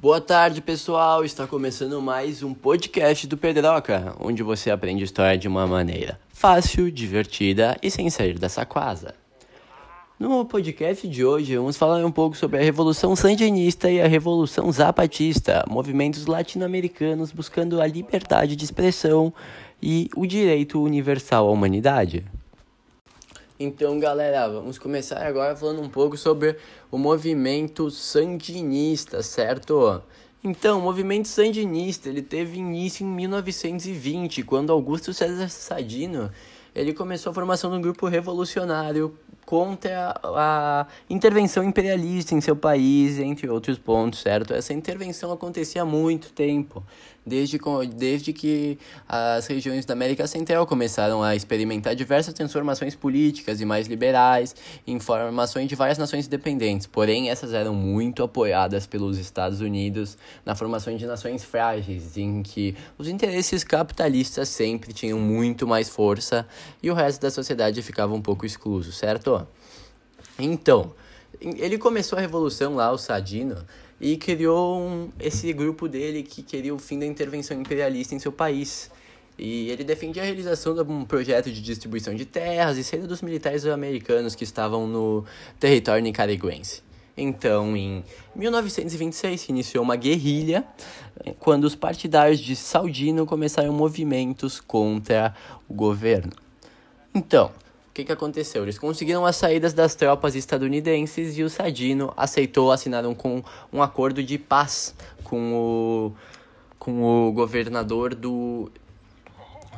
Boa tarde, pessoal. Está começando mais um podcast do Pedroca, onde você aprende história de uma maneira fácil, divertida e sem sair dessa casa. No podcast de hoje, vamos falar um pouco sobre a Revolução Sandinista e a Revolução Zapatista, movimentos latino-americanos buscando a liberdade de expressão e o direito universal à humanidade. Então, galera, vamos começar agora falando um pouco sobre o movimento sandinista, certo? Então, o movimento sandinista, ele teve início em 1920, quando Augusto César Sadino, ele começou a formação um grupo revolucionário contra a intervenção imperialista em seu país, entre outros pontos, certo? Essa intervenção acontecia há muito tempo, desde, desde que as regiões da América Central começaram a experimentar diversas transformações políticas e mais liberais, em formações de várias nações independentes. Porém, essas eram muito apoiadas pelos Estados Unidos na formação de nações frágeis, em que os interesses capitalistas sempre tinham muito mais força e o resto da sociedade ficava um pouco excluso, certo? Então, ele começou a revolução lá, o Sadino, e criou um, esse grupo dele que queria o fim da intervenção imperialista em seu país. E ele defendia a realização de um projeto de distribuição de terras e saída dos militares americanos que estavam no território nicaragüense. Então, em 1926, se iniciou uma guerrilha quando os partidários de Saldino começaram movimentos contra o governo. Então, que, que aconteceu? Eles conseguiram as saídas das tropas estadunidenses e o Sadino aceitou assinar um, com, um acordo de paz com o, com o governador do,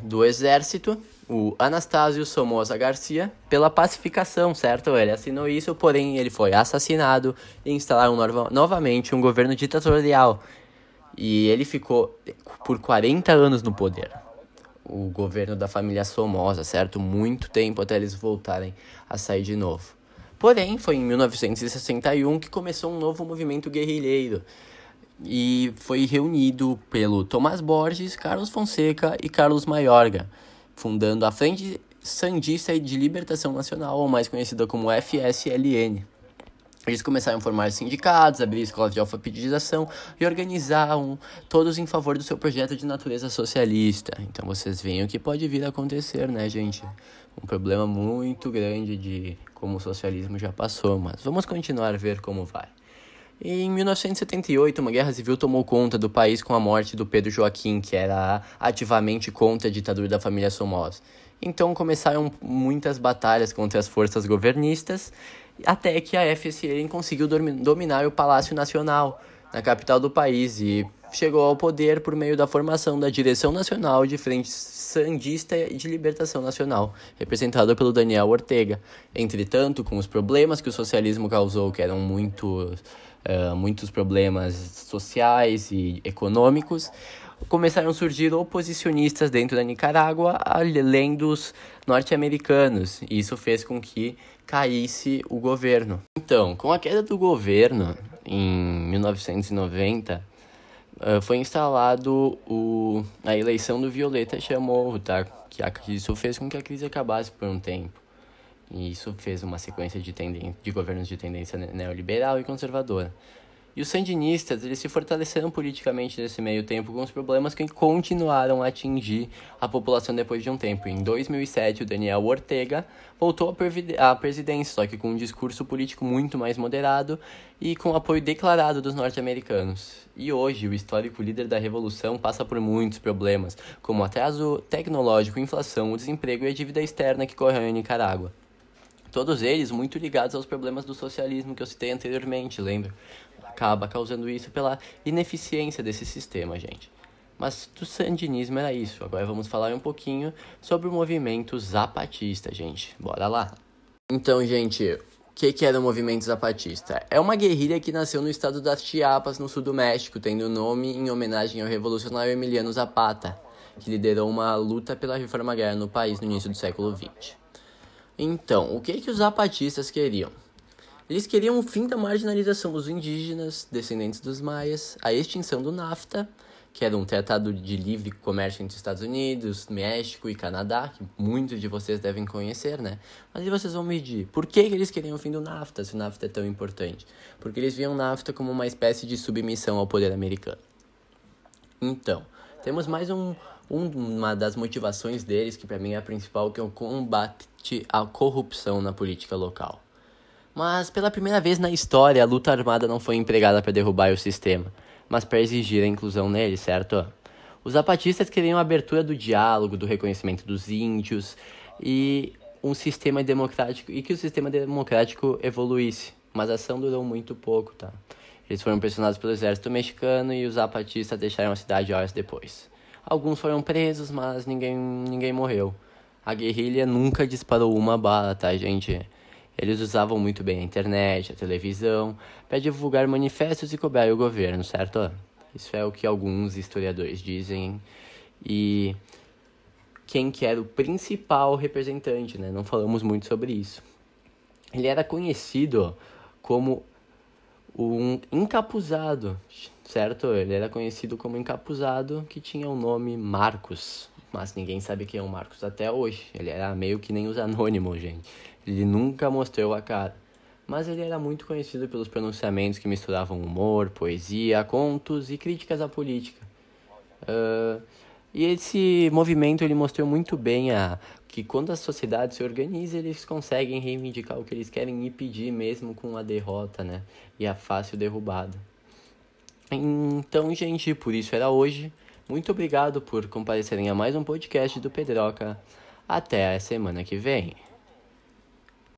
do exército, o Anastácio Somoza Garcia, pela pacificação, certo? Ele assinou isso, porém ele foi assassinado e instalaram no novamente um governo ditatorial. E ele ficou por 40 anos no poder o governo da família Somoza, certo? Muito tempo até eles voltarem a sair de novo. Porém, foi em 1961 que começou um novo movimento guerrilheiro e foi reunido pelo Tomás Borges, Carlos Fonseca e Carlos Maiorga, fundando a Frente Sandista de Libertação Nacional, ou mais conhecida como FSLN. Eles começaram a formar sindicatos, abrir escolas de alfabetização e organizaram todos em favor do seu projeto de natureza socialista. Então vocês veem o que pode vir a acontecer, né, gente? Um problema muito grande de como o socialismo já passou, mas vamos continuar a ver como vai. Em 1978, uma guerra civil tomou conta do país com a morte do Pedro Joaquim, que era ativamente contra a ditadura da família Somoza. Então começaram muitas batalhas contra as forças governistas até que a FSN conseguiu dominar o Palácio Nacional, na capital do país, e chegou ao poder por meio da formação da Direção Nacional de Frente Sandista de Libertação Nacional, representada pelo Daniel Ortega. Entretanto, com os problemas que o socialismo causou, que eram muito, uh, muitos problemas sociais e econômicos, começaram a surgir oposicionistas dentro da Nicarágua, além dos norte-americanos. Isso fez com que caísse o governo. Então, com a queda do governo em 1990, uh, foi instalado o, a eleição do Violeta Chamorro, tá? Que, a, isso fez com que a crise acabasse por um tempo. E isso fez uma sequência de, de governos de tendência neoliberal e conservadora. E os sandinistas, eles se fortaleceram politicamente nesse meio tempo com os problemas que continuaram a atingir a população depois de um tempo. Em 2007, o Daniel Ortega voltou à presidência, só que com um discurso político muito mais moderado e com apoio declarado dos norte-americanos. E hoje, o histórico líder da revolução passa por muitos problemas, como atraso tecnológico, inflação, o desemprego e a dívida externa que correu em Nicarágua. Todos eles muito ligados aos problemas do socialismo que eu citei anteriormente, lembra? Acaba causando isso pela ineficiência desse sistema, gente. Mas do sandinismo era isso. Agora vamos falar um pouquinho sobre o movimento zapatista, gente. Bora lá. Então, gente, o que, que era o movimento zapatista? É uma guerrilha que nasceu no estado das Chiapas, no sul do México, tendo o nome em homenagem ao revolucionário Emiliano Zapata, que liderou uma luta pela reforma agrária no país no início do século XX. Então, o que, que os zapatistas queriam? Eles queriam o fim da marginalização dos indígenas, descendentes dos maias, a extinção do NAFTA que era um tratado de livre comércio entre Estados Unidos, México e Canadá, que muitos de vocês devem conhecer, né? Mas aí vocês vão medir por que, que eles queriam o fim do NAFTA, se o NAFTA é tão importante. Porque eles viam o NAFTA como uma espécie de submissão ao poder americano. Então, temos mais um, um uma das motivações deles, que para mim é a principal, que é o combate à corrupção na política local. Mas pela primeira vez na história, a luta armada não foi empregada para derrubar o sistema mas para exigir a inclusão nele, certo? Os zapatistas queriam a abertura do diálogo, do reconhecimento dos índios e um sistema democrático e que o sistema democrático evoluísse, mas a ação durou muito pouco, tá? Eles foram pressionados pelo exército mexicano e os zapatistas deixaram a cidade horas depois. Alguns foram presos, mas ninguém, ninguém morreu. A guerrilha nunca disparou uma bala, tá, gente? Eles usavam muito bem a internet, a televisão, para divulgar manifestos e cobrar o governo, certo? Isso é o que alguns historiadores dizem. E quem que era o principal representante, né? Não falamos muito sobre isso. Ele era conhecido como um encapuzado, certo? Ele era conhecido como encapuzado que tinha o nome Marcos, mas ninguém sabe quem é o Marcos até hoje. Ele era meio que nem os anônimos, gente. Ele nunca mostrou a cara. Mas ele era muito conhecido pelos pronunciamentos que misturavam humor, poesia, contos e críticas à política. Uh, e esse movimento ele mostrou muito bem a, que quando a sociedade se organiza, eles conseguem reivindicar o que eles querem e pedir mesmo com a derrota, né? E a fácil derrubada. Então, gente, por isso era hoje. Muito obrigado por comparecerem a mais um podcast do Pedroca. Até a semana que vem.